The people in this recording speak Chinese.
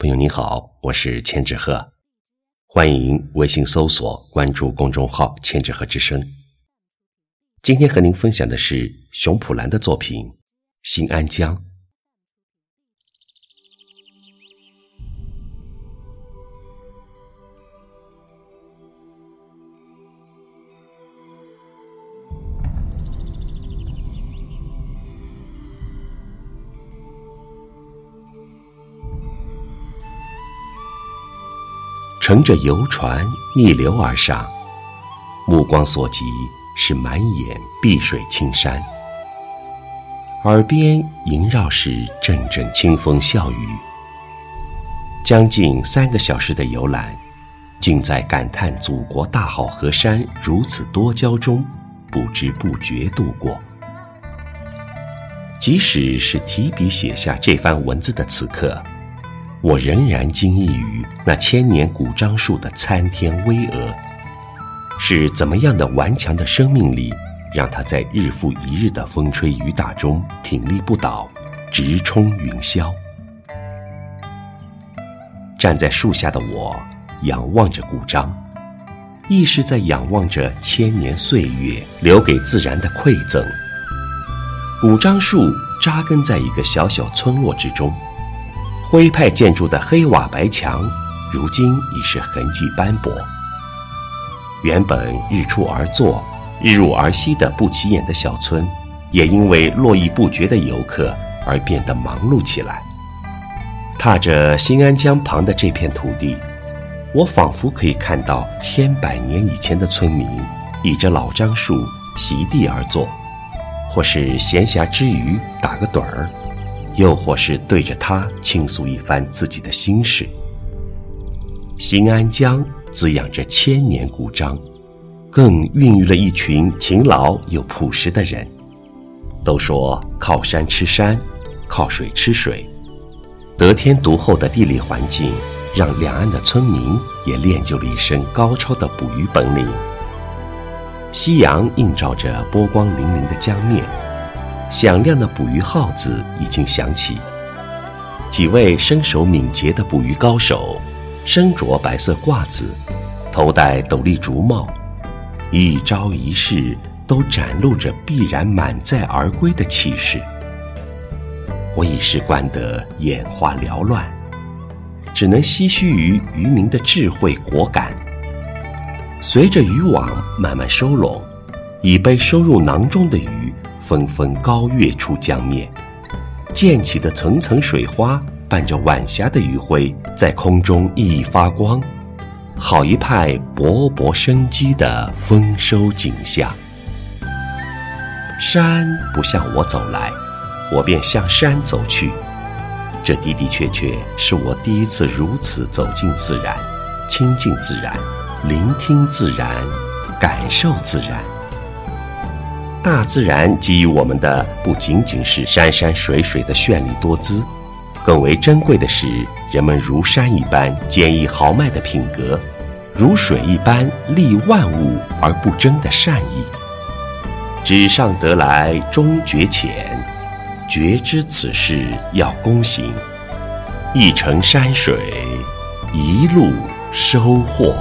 朋友您好，我是千纸鹤，欢迎微信搜索关注公众号“千纸鹤之声”。今天和您分享的是熊普兰的作品《新安江》。乘着游船逆流而上，目光所及是满眼碧水青山，耳边萦绕是阵阵清风笑语。将近三个小时的游览，竟在感叹祖国大好河山如此多娇中，不知不觉度过。即使是提笔写下这番文字的此刻。我仍然惊异于那千年古樟树的参天巍峨，是怎么样的顽强的生命力，让它在日复一日的风吹雨打中挺立不倒，直冲云霄。站在树下的我，仰望着古樟，亦是在仰望着千年岁月留给自然的馈赠。古樟树扎根在一个小小村落之中。徽派建筑的黑瓦白墙，如今已是痕迹斑驳。原本日出而作、日入而息的不起眼的小村，也因为络绎不绝的游客而变得忙碌起来。踏着新安江旁的这片土地，我仿佛可以看到千百年以前的村民倚着老樟树席地而坐，或是闲暇之余打个盹儿。又或是对着他倾诉一番自己的心事。新安江滋养着千年古樟，更孕育了一群勤劳又朴实的人。都说靠山吃山，靠水吃水，得天独厚的地理环境，让两岸的村民也练就了一身高超的捕鱼本领。夕阳映照着波光粼粼的江面。响亮的捕鱼号子已经响起，几位身手敏捷的捕鱼高手，身着白色褂子，头戴斗笠竹帽，一招一式都展露着必然满载而归的气势。我已是惯得眼花缭乱，只能唏嘘于渔民的智慧果敢。随着渔网慢慢收拢，已被收入囊中的鱼。纷纷高跃出江面，溅起的层层水花伴着晚霞的余晖，在空中熠熠发光，好一派勃勃生机的丰收景象。山不向我走来，我便向山走去。这的的确确是我第一次如此走进自然，亲近自然，聆听自然，感受自然。大自然给予我们的不仅仅是山山水水的绚丽多姿，更为珍贵的是人们如山一般坚毅豪迈的品格，如水一般利万物而不争的善意。纸上得来终觉浅，觉知此事要躬行，一程山水，一路收获。